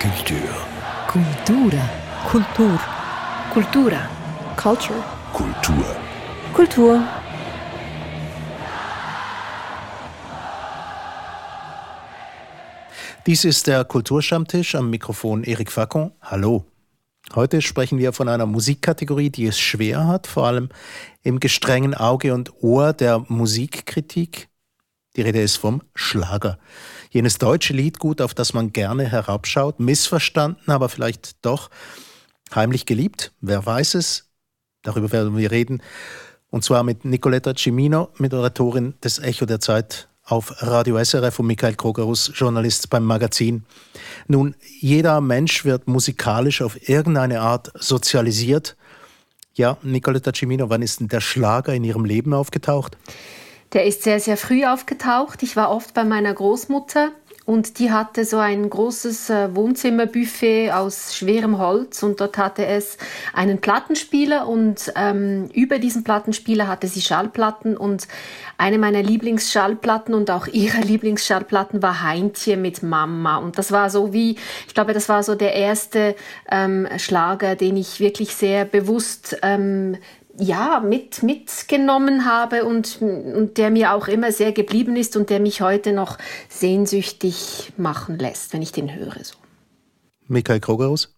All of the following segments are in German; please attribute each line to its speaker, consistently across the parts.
Speaker 1: Kultur.
Speaker 2: Kultura. Kultur. Kultura.
Speaker 3: Culture.
Speaker 1: Kultur.
Speaker 3: Kultur.
Speaker 4: Dies ist der Kulturstammtisch am Mikrofon Eric Facon. Hallo. Heute sprechen wir von einer Musikkategorie, die es schwer hat, vor allem im gestrengen Auge und Ohr der Musikkritik. Die Rede ist vom Schlager. Jenes deutsche Liedgut, auf das man gerne herabschaut, missverstanden, aber vielleicht doch heimlich geliebt. Wer weiß es? Darüber werden wir reden. Und zwar mit Nicoletta Cimino, Moderatorin des Echo der Zeit auf Radio SRF und Michael Krogerus, Journalist beim Magazin. Nun, jeder Mensch wird musikalisch auf irgendeine Art sozialisiert. Ja, Nicoletta Cimino, wann ist denn der Schlager in Ihrem Leben aufgetaucht?
Speaker 3: Der ist sehr, sehr früh aufgetaucht. Ich war oft bei meiner Großmutter und die hatte so ein großes äh, Wohnzimmerbuffet aus schwerem Holz und dort hatte es einen Plattenspieler und ähm, über diesen Plattenspieler hatte sie Schallplatten und eine meiner Lieblingsschallplatten und auch ihre Lieblingsschallplatten war Heintje mit Mama und das war so wie, ich glaube, das war so der erste ähm, Schlager, den ich wirklich sehr bewusst ähm, ja, mit, mitgenommen habe und, und der mir auch immer sehr geblieben ist und der mich heute noch sehnsüchtig machen lässt, wenn ich den höre. So.
Speaker 4: Michael Krogerus?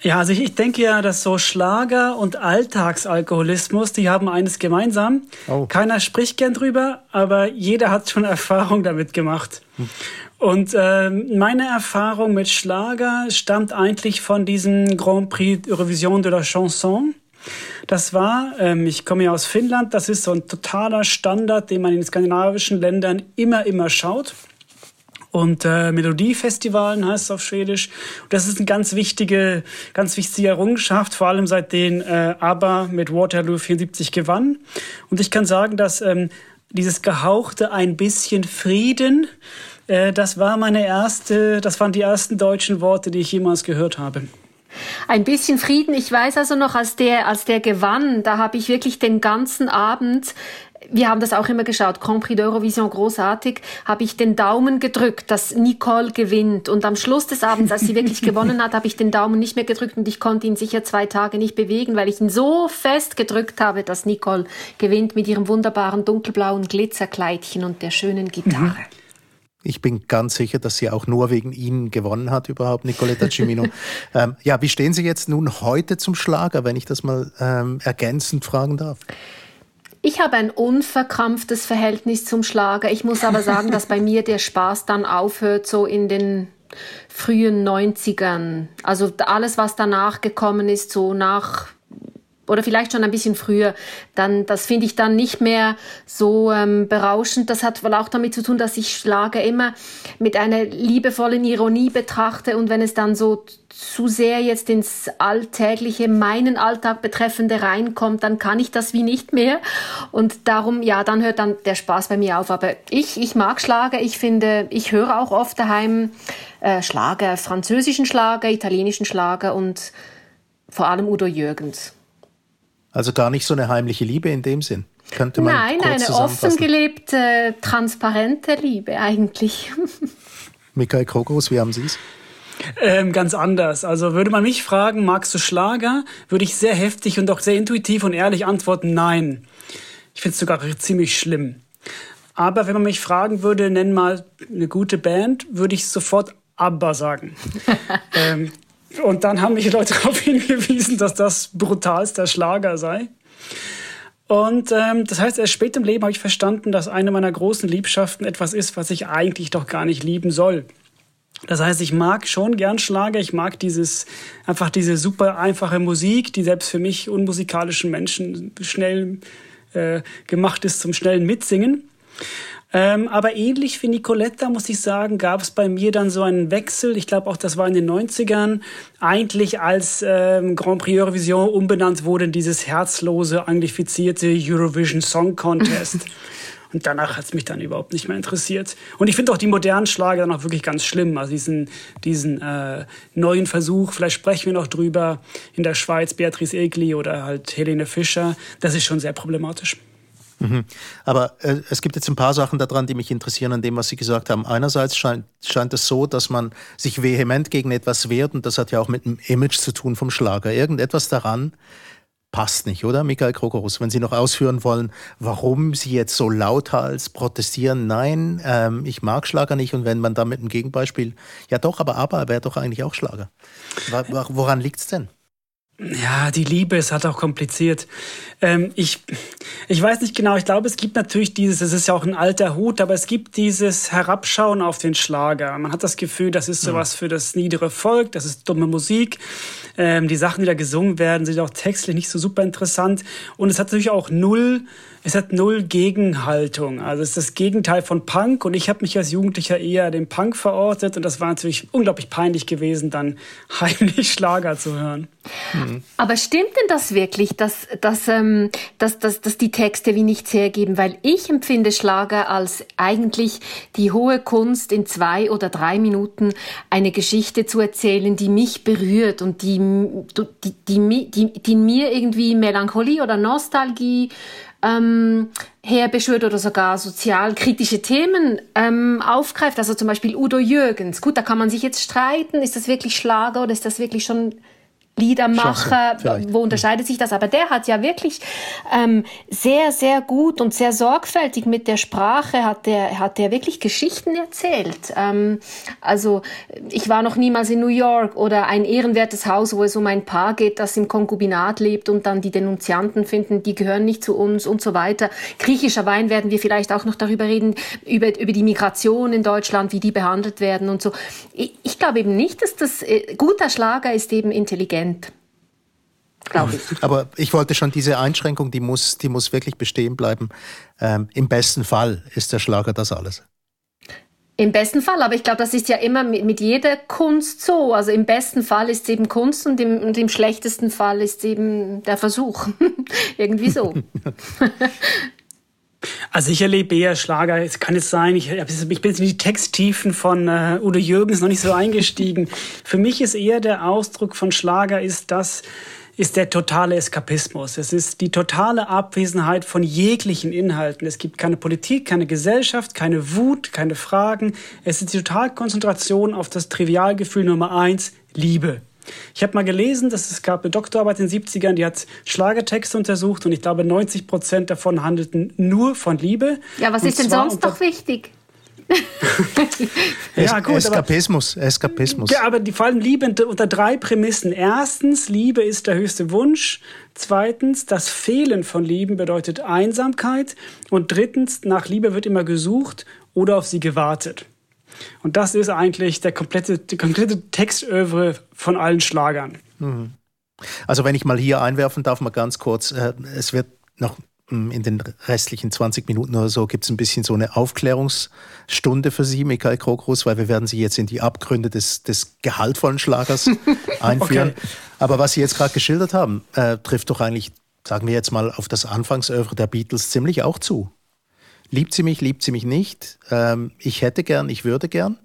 Speaker 5: Ja, also ich, ich, denke ja, dass so Schlager und Alltagsalkoholismus, die haben eines gemeinsam. Oh. Keiner spricht gern drüber, aber jeder hat schon Erfahrung damit gemacht. Hm. Und äh, meine Erfahrung mit Schlager stammt eigentlich von diesem Grand Prix Eurovision de la Chanson. Das war, ähm, ich komme ja aus Finnland, das ist so ein totaler Standard, den man in skandinavischen Ländern immer, immer schaut. Und äh, Melodiefestivalen heißt es auf Schwedisch. Und das ist eine ganz wichtige, ganz wichtige Errungenschaft, vor allem seitdem äh, ABBA mit Waterloo 74 gewann. Und ich kann sagen, dass ähm, dieses gehauchte ein bisschen Frieden, äh, das war meine erste, das waren die ersten deutschen Worte, die ich jemals gehört habe.
Speaker 3: Ein bisschen Frieden. Ich weiß also noch, als der, als der gewann, da habe ich wirklich den ganzen Abend wir haben das auch immer geschaut, Grand Prix d'Eurovision großartig, habe ich den Daumen gedrückt, dass Nicole gewinnt. Und am Schluss des Abends, als sie wirklich gewonnen hat, habe ich den Daumen nicht mehr gedrückt und ich konnte ihn sicher zwei Tage nicht bewegen, weil ich ihn so fest gedrückt habe, dass Nicole gewinnt mit ihrem wunderbaren dunkelblauen Glitzerkleidchen und der schönen Gitarre. Mhm.
Speaker 4: Ich bin ganz sicher, dass sie auch nur wegen Ihnen gewonnen hat, überhaupt, Nicoletta Cimino. ähm, ja, wie stehen Sie jetzt nun heute zum Schlager, wenn ich das mal ähm, ergänzend fragen darf?
Speaker 3: Ich habe ein unverkrampftes Verhältnis zum Schlager. Ich muss aber sagen, dass bei mir der Spaß dann aufhört, so in den frühen 90ern. Also alles, was danach gekommen ist, so nach oder vielleicht schon ein bisschen früher, dann das finde ich dann nicht mehr so ähm, berauschend. Das hat wohl auch damit zu tun, dass ich Schlager immer mit einer liebevollen Ironie betrachte und wenn es dann so zu sehr jetzt ins alltägliche, meinen Alltag betreffende reinkommt, dann kann ich das wie nicht mehr und darum ja, dann hört dann der Spaß bei mir auf. Aber ich ich mag Schlager. Ich finde, ich höre auch oft daheim äh, Schlager, französischen Schlager, italienischen Schlager und vor allem Udo Jürgens.
Speaker 4: Also gar nicht so eine heimliche Liebe in dem Sinn. Könnte man
Speaker 3: Nein, eine offen gelebte, transparente Liebe eigentlich.
Speaker 4: Michael Krogos, wie haben Sie es?
Speaker 5: Ähm, ganz anders. Also würde man mich fragen, magst du Schlager, würde ich sehr heftig und auch sehr intuitiv und ehrlich antworten, nein. Ich finde es sogar ziemlich schlimm. Aber wenn man mich fragen würde, nenn mal eine gute Band, würde ich sofort ABBA sagen. ähm, und dann haben mich Leute darauf hingewiesen, dass das brutalster Schlager sei. Und ähm, das heißt, erst spät im Leben habe ich verstanden, dass eine meiner großen Liebschaften etwas ist, was ich eigentlich doch gar nicht lieben soll. Das heißt, ich mag schon gern Schlager, ich mag dieses, einfach diese super einfache Musik, die selbst für mich unmusikalischen Menschen schnell äh, gemacht ist zum schnellen Mitsingen. Ähm, aber ähnlich wie Nicoletta, muss ich sagen, gab es bei mir dann so einen Wechsel. Ich glaube auch, das war in den 90ern. Eigentlich als ähm, Grand Prix Eurovision umbenannt wurde in dieses herzlose, anglifizierte Eurovision Song Contest. Und danach hat es mich dann überhaupt nicht mehr interessiert. Und ich finde auch die modernen Schlager dann auch wirklich ganz schlimm. Also diesen, diesen äh, neuen Versuch, vielleicht sprechen wir noch drüber, in der Schweiz Beatrice Egli oder halt Helene Fischer, das ist schon sehr problematisch.
Speaker 4: Mhm. Aber äh, es gibt jetzt ein paar Sachen daran, die mich interessieren an dem, was Sie gesagt haben. Einerseits scheint, scheint es so, dass man sich vehement gegen etwas wehrt und das hat ja auch mit dem Image zu tun vom Schlager. Irgendetwas daran passt nicht, oder, Michael Krokorus? Wenn Sie noch ausführen wollen, warum Sie jetzt so lauthals protestieren, nein, ähm, ich mag Schlager nicht und wenn man da mit einem Gegenbeispiel, ja doch, aber aber wäre doch eigentlich auch Schlager. Woran liegt es denn?
Speaker 5: Ja, die Liebe ist halt auch kompliziert. Ähm, ich, ich weiß nicht genau, ich glaube, es gibt natürlich dieses, es ist ja auch ein alter Hut, aber es gibt dieses Herabschauen auf den Schlager. Man hat das Gefühl, das ist sowas für das niedere Volk, das ist dumme Musik. Ähm, die Sachen, die da gesungen werden, sind auch textlich nicht so super interessant. Und es hat natürlich auch null es hat null Gegenhaltung. Also es ist das Gegenteil von Punk und ich habe mich als Jugendlicher eher dem Punk verortet und das war natürlich unglaublich peinlich gewesen, dann heimlich Schlager zu hören.
Speaker 3: Mhm. Aber stimmt denn das wirklich, dass, dass, ähm, dass, dass, dass die Texte wie nichts hergeben? Weil ich empfinde Schlager als eigentlich die hohe Kunst, in zwei oder drei Minuten eine Geschichte zu erzählen, die mich berührt und die, die, die, die, die mir irgendwie Melancholie oder Nostalgie ähm, herbeschwört oder sogar sozialkritische Themen ähm, aufgreift. Also zum Beispiel Udo Jürgens. Gut, da kann man sich jetzt streiten, ist das wirklich Schlager oder ist das wirklich schon Liedermacher, wo unterscheidet sich das? Aber der hat ja wirklich ähm, sehr, sehr gut und sehr sorgfältig mit der Sprache hat der, hat der wirklich Geschichten erzählt. Ähm, also ich war noch niemals in New York oder ein ehrenwertes Haus, wo es um ein Paar geht, das im Konkubinat lebt und dann die Denunzianten finden, die gehören nicht zu uns und so weiter. Griechischer Wein werden wir vielleicht auch noch darüber reden, über, über die Migration in Deutschland, wie die behandelt werden und so. Ich, ich glaube eben nicht, dass das äh, guter Schlager ist eben intelligent
Speaker 4: glaube ich. Aber ich wollte schon diese Einschränkung, die muss, die muss wirklich bestehen bleiben. Ähm, Im besten Fall ist der Schlager das alles.
Speaker 3: Im besten Fall, aber ich glaube, das ist ja immer mit, mit, jeder Kunst so. Also im besten Fall ist es eben Kunst und im, und im schlechtesten Fall ist es eben der Versuch. Irgendwie so.
Speaker 5: Also ich erlebe Schlager, es kann jetzt sein, ich, ich bin in die Texttiefen von äh, Udo Jürgens noch nicht so eingestiegen. Für mich ist eher der Ausdruck von Schlager ist das, ist der totale Eskapismus. Es ist die totale Abwesenheit von jeglichen Inhalten. Es gibt keine Politik, keine Gesellschaft, keine Wut, keine Fragen. Es ist die Totalkonzentration auf das Trivialgefühl Nummer eins, Liebe. Ich habe mal gelesen, dass es gab eine Doktorarbeit in den 70ern, die hat Schlagertexte untersucht und ich glaube 90 Prozent davon handelten nur von Liebe.
Speaker 3: Ja, was und ist denn sonst noch wichtig?
Speaker 4: ja, gut, Eskapismus, aber, Eskapismus.
Speaker 5: Ja, aber die fallen Liebe unter drei Prämissen. Erstens, Liebe ist der höchste Wunsch. Zweitens, das Fehlen von Lieben bedeutet Einsamkeit. Und drittens, nach Liebe wird immer gesucht oder auf sie gewartet. Und das ist eigentlich der komplette, die komplette Textövre von allen Schlagern. Mhm.
Speaker 4: Also wenn ich mal hier einwerfen darf, mal ganz kurz, äh, es wird noch in den restlichen 20 Minuten oder so gibt es ein bisschen so eine Aufklärungsstunde für Sie, Michael Krokrus, weil wir werden Sie jetzt in die Abgründe des, des gehaltvollen Schlagers einführen. Okay. Aber was Sie jetzt gerade geschildert haben, äh, trifft doch eigentlich, sagen wir jetzt mal, auf das Anfangsövre der Beatles ziemlich auch zu. Liebt sie mich, liebt sie mich nicht? Ähm, ich hätte gern, ich würde gern.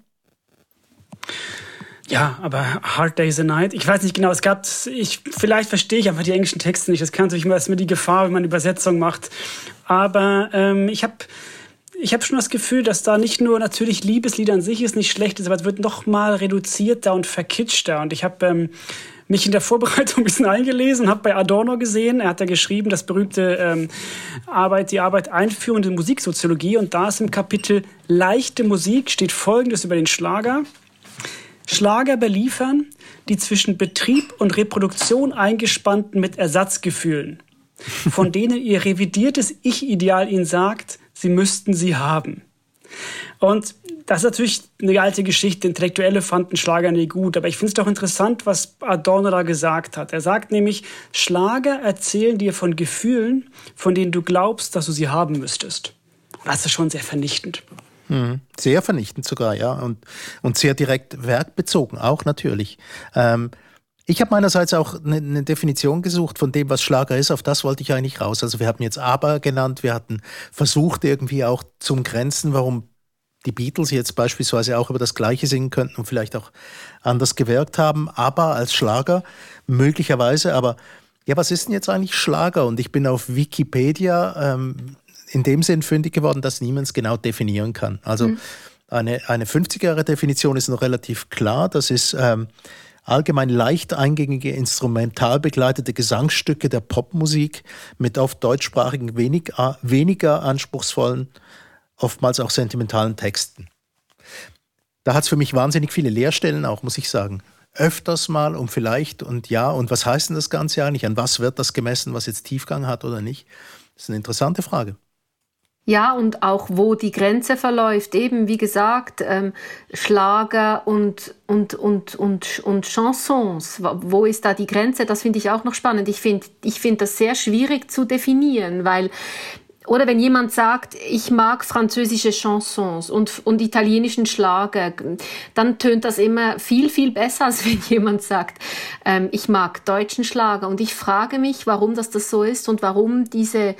Speaker 5: Ja, aber Hard Day's a Night, ich weiß nicht genau, es gab, ich, vielleicht verstehe ich einfach die englischen Texte nicht. Das kann natürlich immer erstmal die Gefahr, wenn man Übersetzung macht. Aber ähm, ich habe ich hab schon das Gefühl, dass da nicht nur natürlich Liebeslieder an sich ist nicht schlecht ist, aber es wird noch mal reduzierter und verkitschter. Und ich habe ähm, mich in der Vorbereitung ein bisschen eingelesen, habe bei Adorno gesehen, er hat da geschrieben, das berühmte ähm, Arbeit, die Arbeit Einführung in Musiksoziologie. Und da ist im Kapitel Leichte Musik steht Folgendes über den Schlager. Schlager beliefern die zwischen Betrieb und Reproduktion eingespannten mit Ersatzgefühlen, von denen ihr revidiertes Ich-Ideal ihnen sagt, sie müssten sie haben. Und das ist natürlich eine alte Geschichte. Intellektuelle fanden Schlager nie gut. Aber ich finde es doch interessant, was Adorno da gesagt hat. Er sagt nämlich, Schlager erzählen dir von Gefühlen, von denen du glaubst, dass du sie haben müsstest. Das ist schon sehr vernichtend.
Speaker 4: Mhm. Sehr vernichtend sogar, ja. Und, und sehr direkt werkbezogen, auch natürlich. Ähm, ich habe meinerseits auch eine, eine, Definition gesucht von dem, was Schlager ist. Auf das wollte ich eigentlich raus. Also wir hatten jetzt Aber genannt, wir hatten versucht irgendwie auch zum Grenzen, warum die Beatles jetzt beispielsweise auch über das Gleiche singen könnten und vielleicht auch anders gewirkt haben. Aber als Schlager möglicherweise. Aber ja, was ist denn jetzt eigentlich Schlager? Und ich bin auf Wikipedia ähm, in dem Sinn fündig geworden, dass niemand es genau definieren kann. Also mhm. eine, eine 50er-Definition ist noch relativ klar. Das ist ähm, allgemein leicht eingängige, instrumental begleitete Gesangsstücke der Popmusik mit oft deutschsprachigen, wenig, weniger anspruchsvollen, oftmals auch sentimentalen Texten. Da hat es für mich wahnsinnig viele Leerstellen auch, muss ich sagen. Öfters mal um vielleicht und ja, und was heißt denn das Ganze eigentlich? An was wird das gemessen, was jetzt Tiefgang hat oder nicht? Das ist eine interessante Frage.
Speaker 3: Ja, und auch wo die Grenze verläuft, eben wie gesagt, ähm, Schlager und, und, und, und, und Chansons. Wo ist da die Grenze? Das finde ich auch noch spannend. Ich finde ich find das sehr schwierig zu definieren, weil oder wenn jemand sagt, ich mag französische Chansons und, und italienischen Schlager, dann tönt das immer viel, viel besser, als wenn jemand sagt, ähm, ich mag deutschen Schlager. Und ich frage mich, warum das, das so ist und warum diese,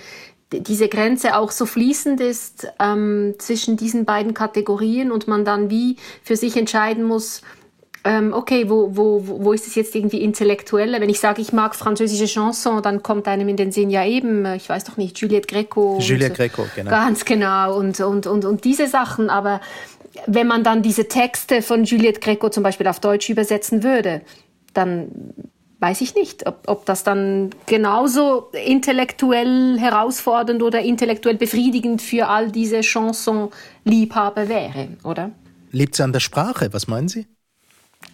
Speaker 3: diese Grenze auch so fließend ist ähm, zwischen diesen beiden Kategorien und man dann wie für sich entscheiden muss, ähm, okay, wo, wo, wo ist es jetzt irgendwie intellektueller? Wenn ich sage, ich mag französische Chanson, dann kommt einem in den Sinn ja eben, ich weiß doch nicht, Juliette Greco.
Speaker 4: Juliette Greco, genau.
Speaker 3: Ganz genau und, und, und, und diese Sachen, aber wenn man dann diese Texte von Juliette Greco zum Beispiel auf Deutsch übersetzen würde, dann weiß ich nicht, ob, ob das dann genauso intellektuell herausfordernd oder intellektuell befriedigend für all diese Chanson-Liebhaber wäre, oder?
Speaker 4: Liegt es an der Sprache? Was meinen Sie?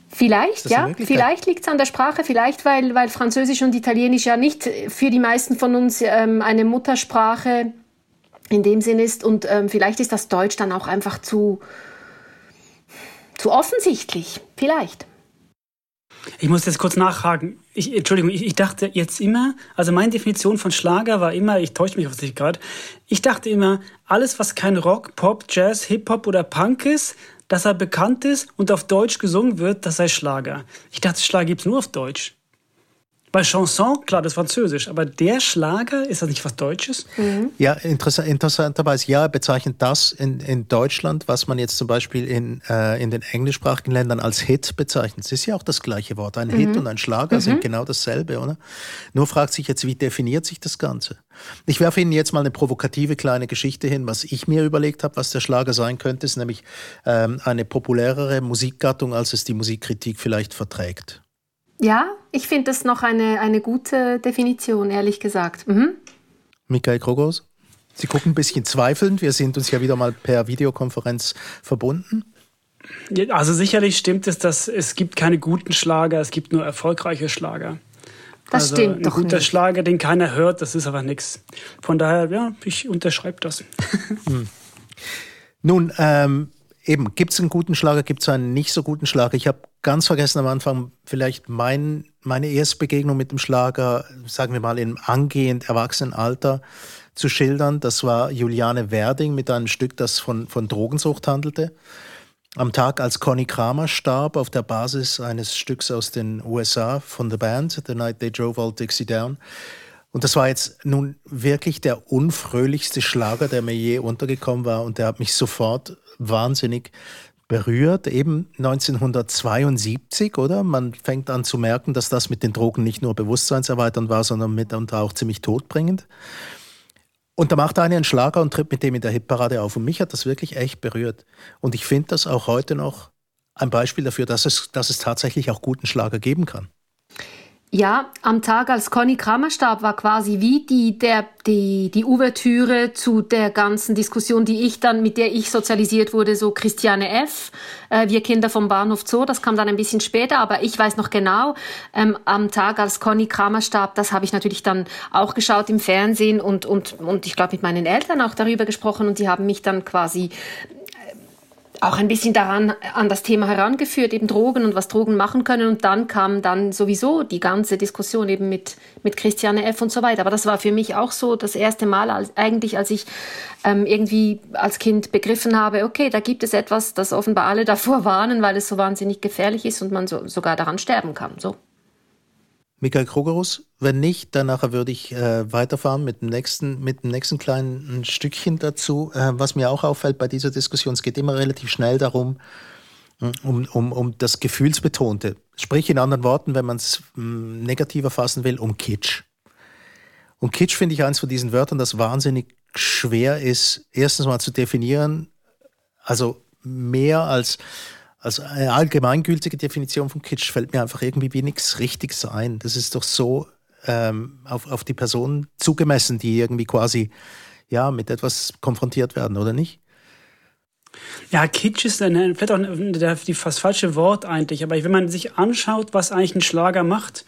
Speaker 3: Vielleicht, ja. Vielleicht liegt es an der Sprache, vielleicht weil, weil Französisch und Italienisch ja nicht für die meisten von uns ähm, eine Muttersprache in dem Sinn ist. Und ähm, vielleicht ist das Deutsch dann auch einfach zu, zu offensichtlich. Vielleicht.
Speaker 5: Ich muss jetzt kurz nachhaken. Ich, Entschuldigung, ich, ich, dachte jetzt immer, also meine Definition von Schlager war immer, ich täusche mich auf sich gerade, ich dachte immer, alles, was kein Rock, Pop, Jazz, Hip-Hop oder Punk ist, dass er bekannt ist und auf Deutsch gesungen wird, das sei Schlager. Ich dachte, Schlager gibt's nur auf Deutsch. Bei Chanson, klar, das ist Französisch, aber der Schlager, ist das nicht was Deutsches?
Speaker 4: Mhm. Ja, interessant, interessanterweise, ja, er bezeichnet das in, in Deutschland, was man jetzt zum Beispiel in, äh, in den englischsprachigen Ländern als Hit bezeichnet. Es ist ja auch das gleiche Wort. Ein mhm. Hit und ein Schlager mhm. sind genau dasselbe, oder? Nur fragt sich jetzt, wie definiert sich das Ganze? Ich werfe Ihnen jetzt mal eine provokative kleine Geschichte hin, was ich mir überlegt habe, was der Schlager sein könnte, ist nämlich ähm, eine populärere Musikgattung, als es die Musikkritik vielleicht verträgt.
Speaker 3: Ja, ich finde das noch eine, eine gute Definition, ehrlich gesagt. Mhm.
Speaker 4: Michael Krogos, Sie gucken ein bisschen zweifelnd. Wir sind uns ja wieder mal per Videokonferenz verbunden.
Speaker 5: Also sicherlich stimmt es, dass es gibt keine guten Schlager, es gibt nur erfolgreiche Schlager.
Speaker 3: Das also stimmt
Speaker 5: ein
Speaker 3: doch
Speaker 5: guter
Speaker 3: nicht.
Speaker 5: Schlager, den keiner hört, das ist aber nichts. Von daher, ja, ich unterschreibe das. Hm.
Speaker 4: Nun, ähm, eben, gibt es einen guten Schlager, gibt es einen nicht so guten Schlager? Ich habe ganz vergessen am Anfang vielleicht mein, meine erste Begegnung mit dem Schlager, sagen wir mal im angehend erwachsenen Alter zu schildern. Das war Juliane Werding mit einem Stück, das von, von Drogensucht handelte. Am Tag, als Conny Kramer starb, auf der Basis eines Stücks aus den USA von The Band, The Night They Drove All Dixie Down. Und das war jetzt nun wirklich der unfröhlichste Schlager, der mir je untergekommen war. Und der hat mich sofort wahnsinnig berührt, eben 1972, oder? Man fängt an zu merken, dass das mit den Drogen nicht nur bewusstseinserweiternd war, sondern mitunter auch ziemlich todbringend. Und da macht einer einen Schlager und tritt mit dem in der Hitparade auf. Und mich hat das wirklich echt berührt. Und ich finde das auch heute noch ein Beispiel dafür, dass es, dass es tatsächlich auch guten Schlager geben kann.
Speaker 3: Ja, am Tag, als Conny Kramer starb, war quasi wie die, der, die, die Ouvertüre zu der ganzen Diskussion, die ich dann, mit der ich sozialisiert wurde, so Christiane F., äh, wir Kinder vom Bahnhof Zoo, das kam dann ein bisschen später, aber ich weiß noch genau, ähm, am Tag, als Conny Kramer starb, das habe ich natürlich dann auch geschaut im Fernsehen und, und, und ich glaube mit meinen Eltern auch darüber gesprochen und die haben mich dann quasi auch ein bisschen daran an das Thema herangeführt, eben Drogen und was Drogen machen können. Und dann kam dann sowieso die ganze Diskussion eben mit, mit Christiane F. und so weiter. Aber das war für mich auch so das erste Mal als, eigentlich, als ich ähm, irgendwie als Kind begriffen habe, okay, da gibt es etwas, das offenbar alle davor warnen, weil es so wahnsinnig gefährlich ist und man so, sogar daran sterben kann. So.
Speaker 4: Michael Krogerus. Wenn nicht, dann nachher würde ich äh, weiterfahren mit dem nächsten, mit dem nächsten kleinen Stückchen dazu. Äh, was mir auch auffällt bei dieser Diskussion, es geht immer relativ schnell darum, hm, um, um, um das Gefühlsbetonte. Sprich in anderen Worten, wenn man es hm, negativer fassen will, um Kitsch. Und Kitsch finde ich eins von diesen Wörtern, das wahnsinnig schwer ist, erstens mal zu definieren, also mehr als, als eine allgemeingültige Definition von Kitsch fällt mir einfach irgendwie wie nichts Richtiges ein. Das ist doch so ähm, auf, auf die Person zugemessen, die irgendwie quasi ja, mit etwas konfrontiert werden, oder nicht?
Speaker 5: Ja, Kitsch ist eine, vielleicht auch die fast falsche Wort eigentlich, aber wenn man sich anschaut, was eigentlich ein Schlager macht,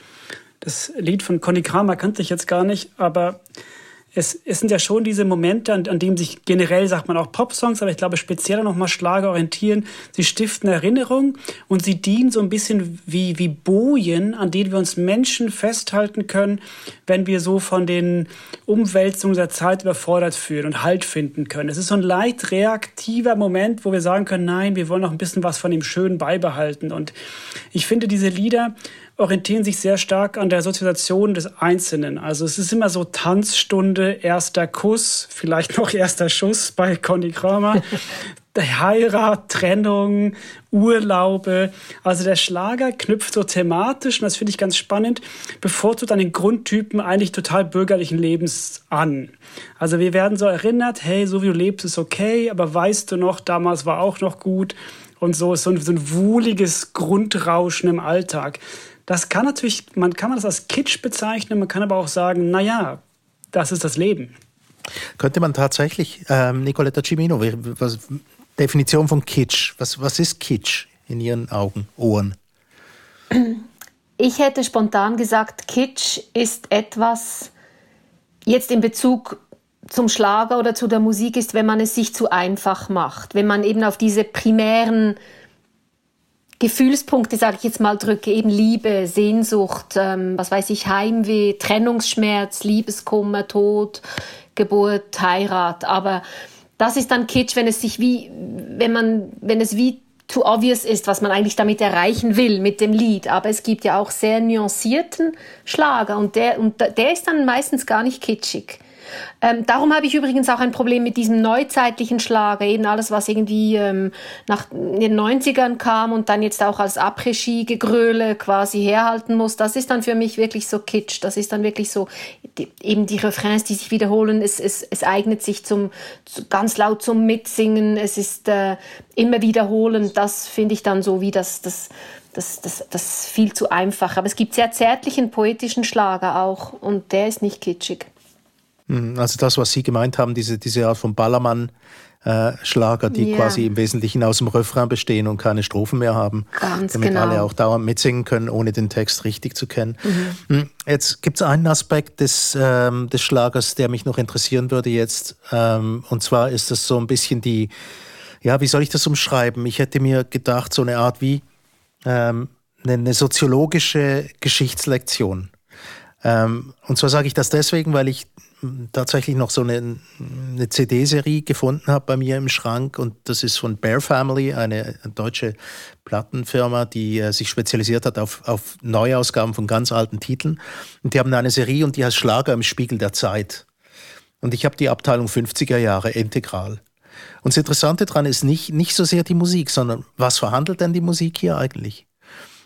Speaker 5: das Lied von Conny Kramer kannte ich jetzt gar nicht, aber es, es sind ja schon diese Momente, an, an denen sich generell, sagt man auch Popsongs, aber ich glaube speziell nochmal Schlager orientieren. Sie stiften Erinnerung und sie dienen so ein bisschen wie, wie Bojen, an denen wir uns Menschen festhalten können, wenn wir so von den Umwälzungen der Zeit überfordert fühlen und Halt finden können. Es ist so ein leicht reaktiver Moment, wo wir sagen können, nein, wir wollen noch ein bisschen was von dem Schönen beibehalten. Und ich finde diese Lieder, orientieren sich sehr stark an der Sozialisation des Einzelnen. Also es ist immer so Tanzstunde, erster Kuss, vielleicht noch erster Schuss bei Conny Kramer, Heirat, Trennung, Urlaube. Also der Schlager knüpft so thematisch, und das finde ich ganz spannend, bevorzugt an den Grundtypen eigentlich total bürgerlichen Lebens an. Also wir werden so erinnert, hey, so wie du lebst, ist okay, aber weißt du noch, damals war auch noch gut. Und so ist so ein, so ein wohliges Grundrauschen im Alltag. Das kann natürlich, man kann das als Kitsch bezeichnen, man kann aber auch sagen, naja, das ist das Leben.
Speaker 4: Könnte man tatsächlich, ähm, Nicoletta Cimino, was, Definition von Kitsch, was, was ist Kitsch in Ihren Augen, Ohren?
Speaker 3: Ich hätte spontan gesagt, Kitsch ist etwas, jetzt in Bezug zum Schlager oder zu der Musik ist, wenn man es sich zu einfach macht, wenn man eben auf diese primären Gefühlspunkte, sage ich jetzt mal, drücke, eben Liebe, Sehnsucht, ähm, was weiß ich, Heimweh, Trennungsschmerz, Liebeskummer, Tod, Geburt, Heirat. Aber das ist dann Kitsch, wenn es sich wie, wenn man, wenn es wie too obvious ist, was man eigentlich damit erreichen will mit dem Lied. Aber es gibt ja auch sehr nuancierten Schlager und der, und der ist dann meistens gar nicht kitschig. Ähm, darum habe ich übrigens auch ein Problem mit diesem neuzeitlichen Schlager, eben alles, was irgendwie ähm, nach den 90ern kam und dann jetzt auch als Après-Ski-Gegröle quasi herhalten muss. Das ist dann für mich wirklich so kitsch. Das ist dann wirklich so, die, eben die Refrains, die sich wiederholen. Es, es, es eignet sich zum, zu, ganz laut zum Mitsingen. Es ist äh, immer wiederholen. Das finde ich dann so wie das, das, das, das, das viel zu einfach. Aber es gibt sehr zärtlichen poetischen Schlager auch und der ist nicht kitschig.
Speaker 4: Mhm, also das, was Sie gemeint haben, diese, diese Art von Ballermann-Schlager, die yeah. quasi im Wesentlichen aus dem Refrain bestehen und keine Strophen mehr haben,
Speaker 3: Ganz
Speaker 4: damit
Speaker 3: genau.
Speaker 4: alle auch dauernd mitsingen können, ohne den Text richtig zu kennen. Mhm. mhm jetzt gibt es einen Aspekt des, ähm, des Schlagers, der mich noch interessieren würde jetzt, ähm, und zwar ist das so ein bisschen die, ja, wie soll ich das umschreiben? Ich hätte mir gedacht, so eine Art wie ähm, eine soziologische Geschichtslektion. Ähm, und zwar sage ich das deswegen, weil ich tatsächlich noch so eine, eine CD-Serie gefunden habe bei mir im Schrank und das ist von Bear Family, eine deutsche Plattenfirma, die äh, sich spezialisiert hat auf, auf Neuausgaben von ganz alten Titeln. Und die haben eine Serie und die heißt Schlager im Spiegel der Zeit. Und ich habe die Abteilung 50er Jahre integral. Und das Interessante daran ist nicht, nicht so sehr die Musik, sondern was verhandelt denn die Musik hier eigentlich?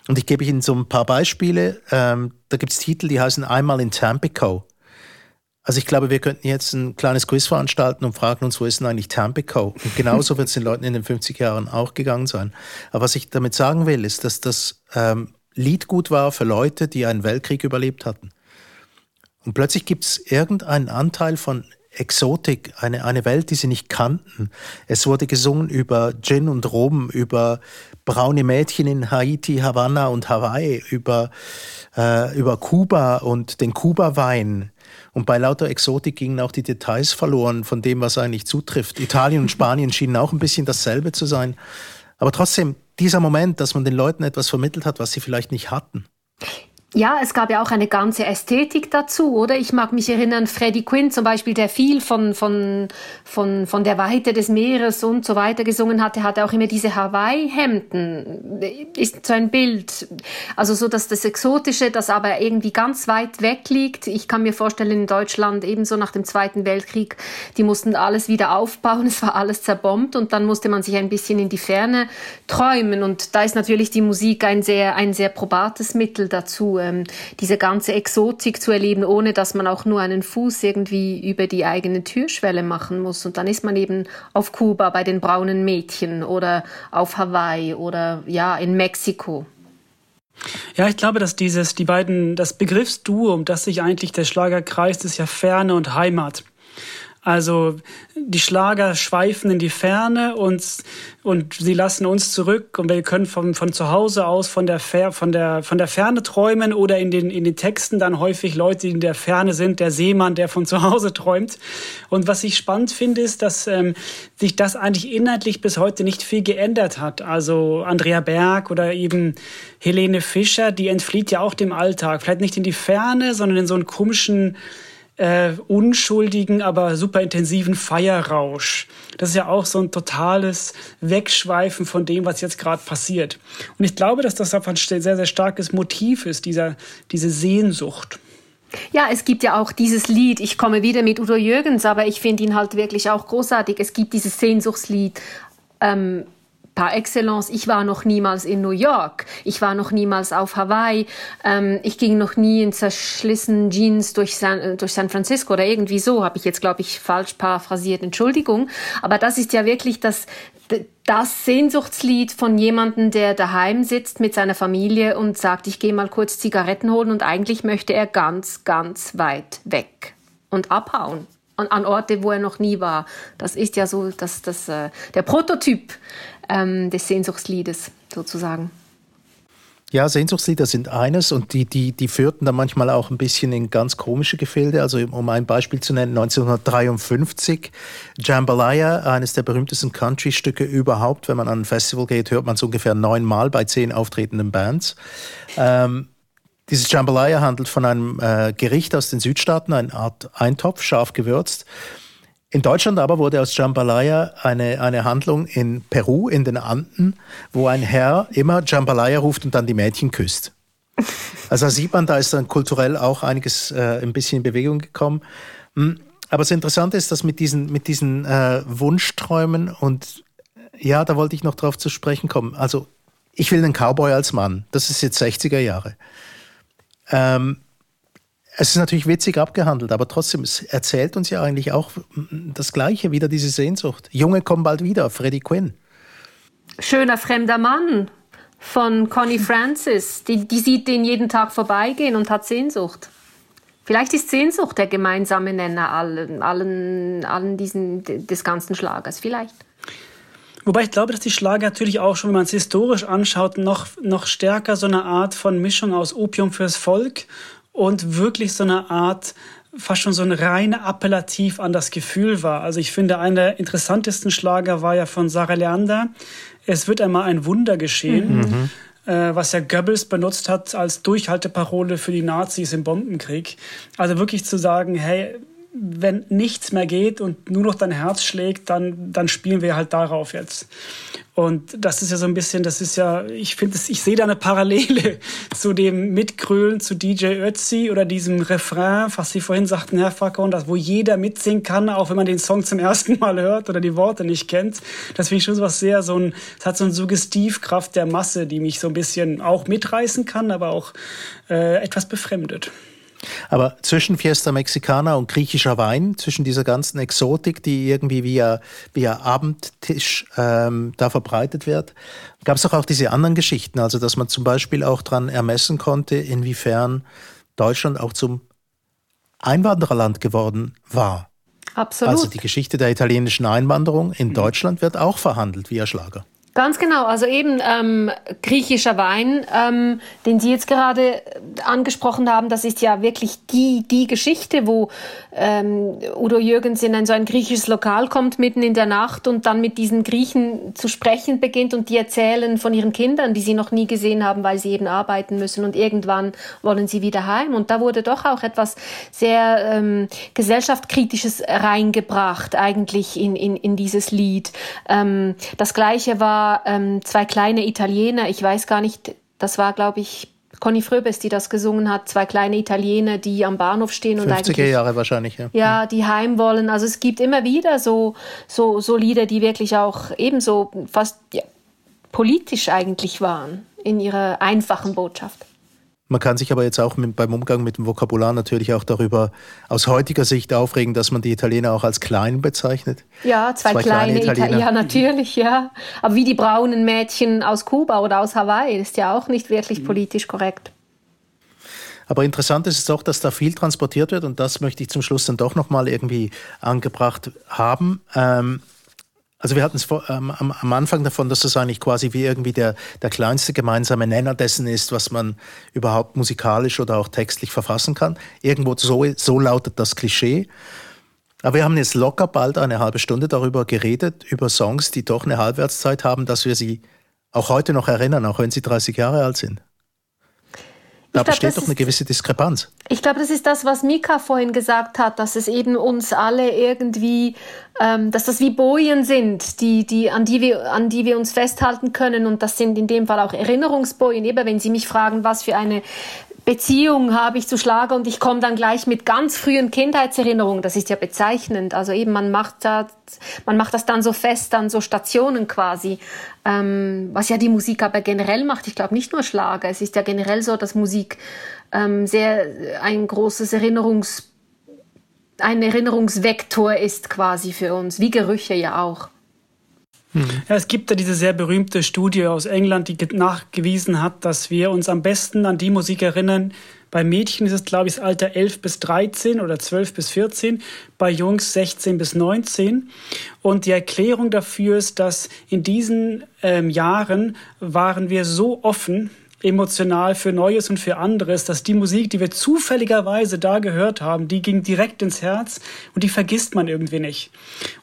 Speaker 4: Und ich gebe Ihnen so ein paar Beispiele. Ähm, da gibt es Titel, die heißen Einmal in Tampico. Also ich glaube, wir könnten jetzt ein kleines Quiz veranstalten und fragen uns, wo ist denn eigentlich Tampico? Und genauso wird es den Leuten in den 50 Jahren auch gegangen sein. Aber was ich damit sagen will, ist, dass das ähm, Lied gut war für Leute, die einen Weltkrieg überlebt hatten. Und plötzlich gibt es irgendeinen Anteil von Exotik, eine, eine Welt, die sie nicht kannten. Es wurde gesungen über Gin und Rum, über braune Mädchen in Haiti, Havanna und Hawaii, über, äh, über Kuba und den Kuba-Wein, und bei lauter Exotik gingen auch die Details verloren von dem, was eigentlich zutrifft. Italien und Spanien schienen auch ein bisschen dasselbe zu sein. Aber trotzdem, dieser Moment, dass man den Leuten etwas vermittelt hat, was sie vielleicht nicht hatten.
Speaker 3: Ja, es gab ja auch eine ganze Ästhetik dazu, oder? Ich mag mich erinnern, Freddie Quinn zum Beispiel, der viel von, von, von, von der Weite des Meeres und so weiter gesungen hatte, hatte auch immer diese Hawaii-Hemden, ist so ein Bild. Also so, dass das Exotische, das aber irgendwie ganz weit weg liegt. Ich kann mir vorstellen, in Deutschland ebenso nach dem Zweiten Weltkrieg, die mussten alles wieder aufbauen, es war alles zerbombt und dann musste man sich ein bisschen in die Ferne träumen und da ist natürlich die Musik ein sehr, ein sehr probates Mittel dazu ähm, diese ganze Exotik zu erleben, ohne dass man auch nur einen Fuß irgendwie über die eigene Türschwelle machen muss. Und dann ist man eben auf Kuba bei den braunen Mädchen oder auf Hawaii oder ja in Mexiko.
Speaker 5: Ja, ich glaube, dass dieses, die beiden, das Begriffsduo, um das sich eigentlich der Schlager kreist, ist ja Ferne und Heimat. Also die Schlager schweifen in die Ferne und, und sie lassen uns zurück und wir können von, von zu Hause aus von der, von, der, von der Ferne träumen oder in den, in den Texten dann häufig Leute, die in der Ferne sind, der Seemann, der von zu Hause träumt. Und was ich spannend finde, ist, dass ähm, sich das eigentlich inhaltlich bis heute nicht viel geändert hat. Also Andrea Berg oder eben Helene Fischer, die entflieht ja auch dem Alltag. Vielleicht nicht in die Ferne, sondern in so einen komischen äh, unschuldigen, aber super intensiven Feierrausch. Das ist ja auch so ein totales Wegschweifen von dem, was jetzt gerade passiert. Und ich glaube, dass das einfach ein sehr, sehr starkes Motiv ist, dieser, diese Sehnsucht.
Speaker 3: Ja, es gibt ja auch dieses Lied, ich komme wieder mit Udo Jürgens, aber ich finde ihn halt wirklich auch großartig. Es gibt dieses Sehnsuchtslied, ähm, par excellence. Ich war noch niemals in New York. Ich war noch niemals auf Hawaii. Ähm, ich ging noch nie in zerschlissenen Jeans durch San, äh, durch San Francisco oder irgendwie so. Habe ich jetzt, glaube ich, falsch paraphrasiert. Entschuldigung. Aber das ist ja wirklich das, das Sehnsuchtslied von jemandem, der daheim sitzt mit seiner Familie und sagt, ich gehe mal kurz Zigaretten holen und eigentlich möchte er ganz, ganz weit weg und abhauen an Orte, wo er noch nie war. Das ist ja so das, das, äh, der Prototyp ähm, des Sehnsuchtsliedes sozusagen.
Speaker 4: Ja, Sehnsuchtslieder sind eines und die, die, die führten dann manchmal auch ein bisschen in ganz komische Gefilde. Also um ein Beispiel zu nennen, 1953, Jambalaya, eines der berühmtesten Country-Stücke überhaupt. Wenn man an ein Festival geht, hört man es ungefähr neunmal bei zehn auftretenden Bands. Ähm, dieses Jambalaya handelt von einem äh, Gericht aus den Südstaaten, eine Art Eintopf, scharf gewürzt. In Deutschland aber wurde aus Jambalaya eine, eine Handlung in Peru, in den Anden, wo ein Herr immer Jambalaya ruft und dann die Mädchen küsst. Also sieht man, da ist dann kulturell auch einiges äh, ein bisschen in Bewegung gekommen. Hm, aber das Interessante ist, dass mit diesen, mit diesen äh, Wunschträumen und ja, da wollte ich noch drauf zu sprechen kommen. Also ich will einen Cowboy als Mann. Das ist jetzt 60er Jahre. Ähm, es ist natürlich witzig abgehandelt, aber trotzdem, es erzählt uns ja eigentlich auch das Gleiche, wieder diese Sehnsucht. Junge kommen bald wieder, Freddie Quinn.
Speaker 3: Schöner fremder Mann von Connie Francis. Die, die sieht den jeden Tag vorbeigehen und hat Sehnsucht. Vielleicht ist Sehnsucht der gemeinsame Nenner allen, allen, allen diesen, des ganzen Schlagers. Vielleicht.
Speaker 5: Wobei ich glaube, dass die Schlager natürlich auch schon, wenn man es historisch anschaut, noch, noch stärker so eine Art von Mischung aus Opium fürs Volk und wirklich so eine Art fast schon so ein reiner Appellativ an das Gefühl war. Also ich finde, einer der interessantesten Schlager war ja von Sarah Leander. Es wird einmal ein Wunder geschehen. Mhm äh, was ja Goebbels benutzt hat als Durchhalteparole für die Nazis im Bombenkrieg. Also wirklich zu sagen, hey, wenn nichts mehr geht und nur noch dein Herz schlägt, dann, dann spielen wir halt darauf jetzt. Und das ist ja so ein bisschen, das ist ja, ich finde, ich sehe da eine Parallele zu dem Mitgrölen zu DJ Ötzi oder diesem Refrain, was Sie vorhin sagten, Herr Fackon, das, wo jeder mitsingen kann, auch wenn man den Song zum ersten Mal hört oder die Worte nicht kennt. Das finde ich schon so was sehr, so ein, es hat so eine Suggestivkraft der Masse, die mich so ein bisschen auch mitreißen kann, aber auch äh, etwas befremdet.
Speaker 4: Aber zwischen Fiesta Mexicana und griechischer Wein, zwischen dieser ganzen Exotik, die irgendwie via, via Abendtisch ähm, da verbreitet wird, gab es doch auch diese anderen Geschichten. Also, dass man zum Beispiel auch daran ermessen konnte, inwiefern Deutschland auch zum Einwandererland geworden war.
Speaker 3: Absolut.
Speaker 4: Also die Geschichte der italienischen Einwanderung in Deutschland wird auch verhandelt via Schlager.
Speaker 3: Ganz genau, also eben ähm, griechischer Wein, ähm, den Sie jetzt gerade angesprochen haben, das ist ja wirklich die, die Geschichte, wo ähm, Udo Jürgens in ein so ein griechisches Lokal kommt mitten in der Nacht und dann mit diesen Griechen zu sprechen beginnt und die erzählen von ihren Kindern, die sie noch nie gesehen haben, weil sie eben arbeiten müssen und irgendwann wollen sie wieder heim. Und da wurde doch auch etwas sehr ähm, gesellschaftskritisches reingebracht eigentlich in, in, in dieses Lied. Ähm, das gleiche war ähm, zwei kleine Italiener, ich weiß gar nicht, das war, glaube ich, Conny Fröbes, die das gesungen hat, zwei kleine Italiener, die am Bahnhof stehen und 50er
Speaker 4: eigentlich Jahre wahrscheinlich, ja.
Speaker 3: Ja, die heim wollen. Also es gibt immer wieder so so so Lieder, die wirklich auch ebenso fast ja, politisch eigentlich waren in ihrer einfachen Botschaft.
Speaker 4: Man kann sich aber jetzt auch mit, beim Umgang mit dem Vokabular natürlich auch darüber aus heutiger Sicht aufregen, dass man die Italiener auch als klein bezeichnet.
Speaker 3: Ja, zwei, zwei kleine, kleine Italiener. Ja, natürlich, ja. Aber wie die braunen Mädchen aus Kuba oder aus Hawaii, ist ja auch nicht wirklich mhm. politisch korrekt.
Speaker 4: Aber interessant ist es doch, dass da viel transportiert wird und das möchte ich zum Schluss dann doch nochmal irgendwie angebracht haben. Ähm, also wir hatten es ähm, am, am, Anfang davon, dass das eigentlich quasi wie irgendwie der, der kleinste gemeinsame Nenner dessen ist, was man überhaupt musikalisch oder auch textlich verfassen kann. Irgendwo so, so lautet das Klischee. Aber wir haben jetzt locker bald eine halbe Stunde darüber geredet, über Songs, die doch eine Halbwertszeit haben, dass wir sie auch heute noch erinnern, auch wenn sie 30 Jahre alt sind. Da glaub, besteht doch eine gewisse Diskrepanz.
Speaker 3: Ich glaube, das ist das, was Mika vorhin gesagt hat, dass es eben uns alle irgendwie, ähm, dass das wie Bojen sind, die, die, an, die wir, an die wir uns festhalten können. Und das sind in dem Fall auch Erinnerungsbojen. Eben, wenn Sie mich fragen, was für eine Beziehung habe ich zu Schlager und ich komme dann gleich mit ganz frühen Kindheitserinnerungen. Das ist ja bezeichnend. Also eben, man macht das, man macht das dann so fest an so Stationen quasi, ähm, was ja die Musik aber generell macht. Ich glaube nicht nur Schlager. Es ist ja generell so, dass Musik ähm, sehr ein großes Erinnerungs ein Erinnerungsvektor ist quasi für uns, wie Gerüche ja auch.
Speaker 5: Ja, es gibt ja diese sehr berühmte Studie aus England, die nachgewiesen hat, dass wir uns am besten an die Musik erinnern. Bei Mädchen ist es, glaube ich, das Alter 11 bis 13 oder 12 bis 14, bei Jungs 16 bis 19. Und die Erklärung dafür ist, dass in diesen ähm, Jahren waren wir so offen emotional für Neues und für anderes, dass die Musik, die wir zufälligerweise da gehört haben, die ging direkt ins Herz und die vergisst man irgendwie nicht.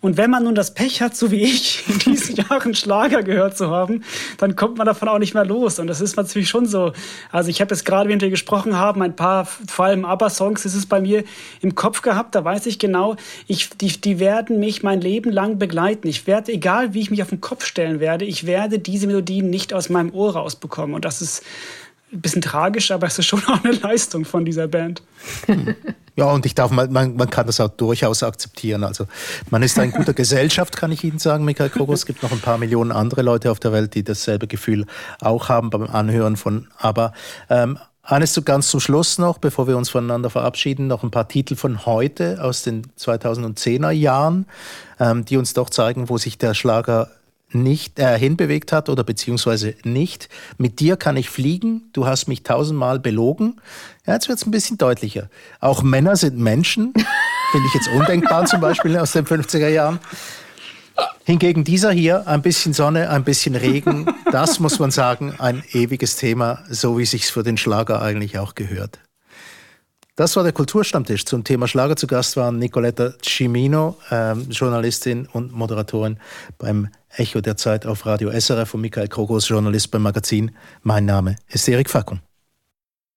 Speaker 5: Und wenn man nun das Pech hat, so wie ich, in diesen Jahren Schlager gehört zu haben, dann kommt man davon auch nicht mehr los. Und das ist natürlich schon so. Also ich habe jetzt gerade, während wir gesprochen haben, ein paar, vor allem ABBA-Songs, ist es bei mir im Kopf gehabt. Da weiß ich genau, ich, die, die werden mich mein Leben lang begleiten. Ich werde, egal wie ich mich auf den Kopf stellen werde, ich werde diese Melodien nicht aus meinem Ohr rausbekommen. Und das ist ein bisschen tragisch, aber es ist schon auch eine Leistung von dieser Band.
Speaker 4: Ja, und ich darf, man, man, kann das auch durchaus akzeptieren. Also man ist in guter Gesellschaft, kann ich Ihnen sagen, Michael Krogo. Es gibt noch ein paar Millionen andere Leute auf der Welt, die dasselbe Gefühl auch haben beim Anhören von Aber. Ähm, eines so ganz zum Schluss noch, bevor wir uns voneinander verabschieden, noch ein paar Titel von heute aus den 2010er Jahren, ähm, die uns doch zeigen, wo sich der Schlager nicht äh, hinbewegt hat oder beziehungsweise nicht. Mit dir kann ich fliegen, du hast mich tausendmal belogen. Ja, jetzt wird es ein bisschen deutlicher. Auch Männer sind Menschen, finde ich jetzt undenkbar zum Beispiel aus den 50er Jahren. Hingegen dieser hier, ein bisschen Sonne, ein bisschen Regen, das muss man sagen, ein ewiges Thema, so wie sich's für den Schlager eigentlich auch gehört. Das war der Kulturstammtisch. Zum Thema Schlager zu Gast waren Nicoletta Cimino, ähm, Journalistin und Moderatorin beim Echo der Zeit auf Radio SRF und Michael Krogos, Journalist beim Magazin. Mein Name ist Erik Fackung.